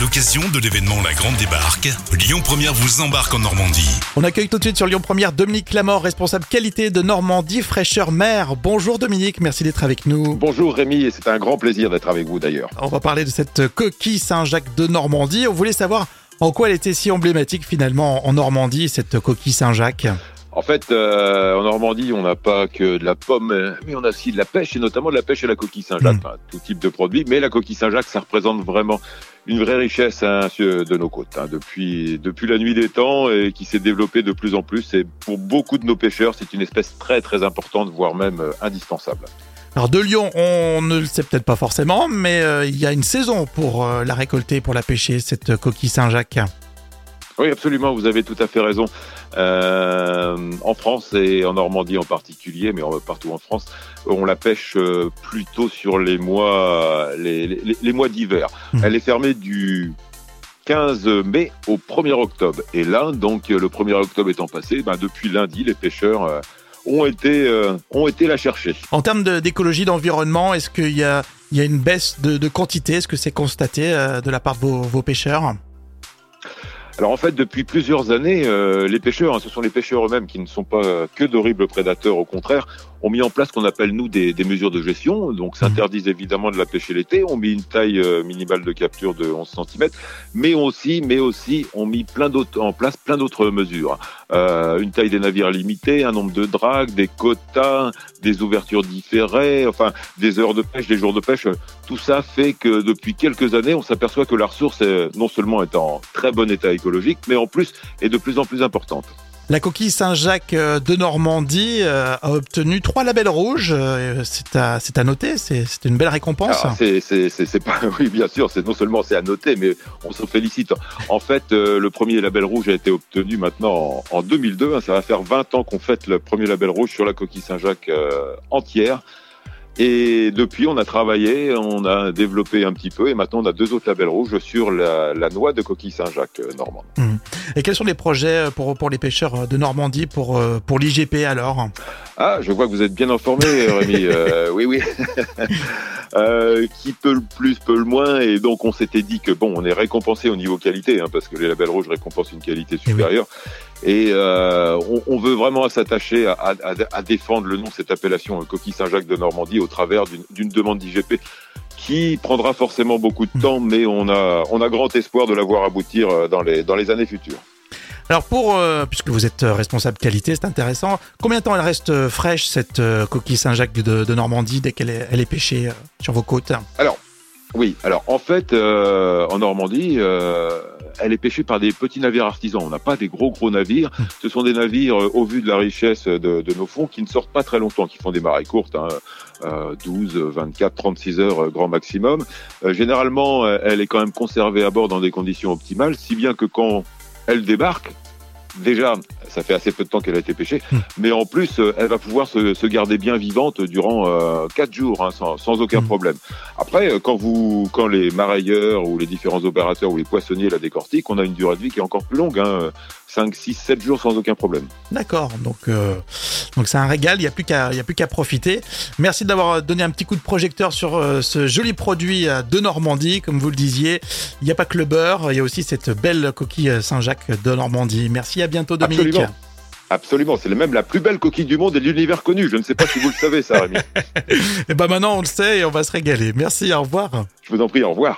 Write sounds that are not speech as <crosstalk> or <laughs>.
l'occasion de l'événement La Grande Débarque, Lyon Première vous embarque en Normandie. On accueille tout de suite sur Lyon Première Dominique Lamort, responsable qualité de Normandie fraîcheur mer. Bonjour Dominique, merci d'être avec nous. Bonjour Rémi, et c'est un grand plaisir d'être avec vous d'ailleurs. On va parler de cette coquille Saint-Jacques de Normandie. On voulait savoir en quoi elle était si emblématique finalement en Normandie, cette coquille Saint-Jacques. En fait, euh, en Normandie, on n'a pas que de la pomme, mais on a aussi de la pêche, et notamment de la pêche à la coquille Saint-Jacques, Mm. enfin, tout type de produit. Mais la coquille Saint-Jacques, ça représente vraiment une vraie richesse hein, de nos côtes, hein, depuis, depuis la nuit des temps, et qui s'est développée de plus en plus. Et pour beaucoup de nos pêcheurs, c'est une espèce très très importante, voire même euh, indispensable. Alors de Lyon, on ne le sait peut-être pas forcément, mais euh, il y a une saison pour euh, la récolter, pour la pêcher, cette coquille Saint-Jacques. Oui, absolument, vous avez tout à fait raison. Euh, en France et en Normandie en particulier, mais partout en France, on la pêche euh, plutôt sur les mois, les, les- les mois d'hiver. Mhm. Elle est fermée du 15 mai au 1er octobre. Et là, donc, le 1er octobre étant passé, ben, depuis lundi, les pêcheurs euh, ont été, euh, ont été la chercher. En termes de- d'écologie, d'environnement, est-ce qu'il y a, il y a une baisse de, de quantité? Est-ce que c'est constaté euh, de la part de vos, vos pêcheurs? Alors en fait, depuis plusieurs années, euh, les pêcheurs, hein, ce sont les pêcheurs eux-mêmes qui ne sont pas que d'horribles prédateurs, au contraire, ont mis en place ce qu'on appelle nous des, des mesures de gestion. Donc, s'interdisent évidemment de la pêcher l'été. On mis une taille euh, minimale de capture de 11 cm, mais aussi, mais aussi, on mis plein d'autres en place plein d'autres mesures. Euh, une taille des navires limitée, un nombre de dragues, des quotas, des ouvertures différées, enfin des heures de pêche, des jours de pêche. Tout ça fait que depuis quelques années, on s'aperçoit que la ressource est, non seulement est en très bon état écologique, mais en plus est de plus en plus importante. La coquille Saint-Jacques euh, de Normandie euh, a obtenu trois labels rouges. euh, C'est à, c'est à noter, c'est une belle récompense. Alors, c'est, pas, <laughs> oui, bien sûr, c'est non seulement c'est à noter, mais on se félicite. En fait, le premier label rouge a été obtenu maintenant en, en 2002. hein. ça va faire 20 ans qu'on fête le premier label rouge sur la coquille Saint-Jacques entière. Et depuis, on a travaillé, on a développé un petit peu, et maintenant on a deux autres labels rouges sur la, la noix de coquille Saint-Jacques euh, normande. Et quels sont les projets pour, pour les pêcheurs de Normandie pour, euh, pour l'IGP alors? Ah, je vois que vous êtes bien informé, Rémi. Euh, <laughs> oui, oui. <laughs> Euh, qui peut le plus, peut le moins. Et donc, on s'était dit que, bon, on est récompensé au niveau qualité, hein, parce que les labels rouges récompensent une qualité oui. supérieure. Et euh, on, on veut vraiment s'attacher à, à- à défendre le nom de cette appellation euh, Coquille Saint-Jacques de Normandie au travers d'une- demande d'IGP qui prendra forcément beaucoup de temps, mais on a, on a grand espoir de la voir aboutir euh, dans les, dans les années futures. Alors pour, euh, puisque vous êtes responsable qualité, c'est intéressant. Combien de temps elle reste fraîche cette coquille Saint-Jacques de, de Normandie dès qu'elle est, elle est pêchée sur vos côtes? Oui, alors en fait, euh, en Normandie, euh, elle est pêchée par des petits navires artisans. On n'a pas des gros gros navires. Ce sont des navires, euh, au vu de la richesse de, nos fonds, qui ne sortent pas très longtemps, qui font des marées courtes, hein, euh, 12, 24, 36 heures euh, grand maximum. Euh, généralement, euh, elle est quand même conservée à bord dans des conditions optimales, si bien que quand elle débarque, déjà, ça fait assez peu de temps qu'elle a été pêchée, Hmm. mais en plus, euh, elle va pouvoir se, se garder bien vivante durant euh, quatre jours, hein, sans, sans aucun Hmm. problème. Après, euh, quand vous, quand les marailleurs ou les différents opérateurs ou les poissonniers la décortiquent, on a une durée de vie qui est encore plus longue, hein, 5, 6, 7 jours sans aucun problème. D'accord, donc euh, donc c'est un régal, il n'y a plus qu'à il y a plus qu'à profiter. Merci d'avoir donné un petit coup de projecteur sur euh, ce joli produit de Normandie, comme vous le disiez. Il n'y a pas que le beurre, il y a aussi cette belle coquille Saint-Jacques de Normandie. Merci, à bientôt Dominique. Absolument. Absolument, c'est même la plus belle coquille du monde et de l'univers connu. Je ne sais pas si vous le savez, ça, Rémi. <laughs> Et ben maintenant on le sait et on va se régaler. Merci, au revoir. Je vous en prie, au revoir.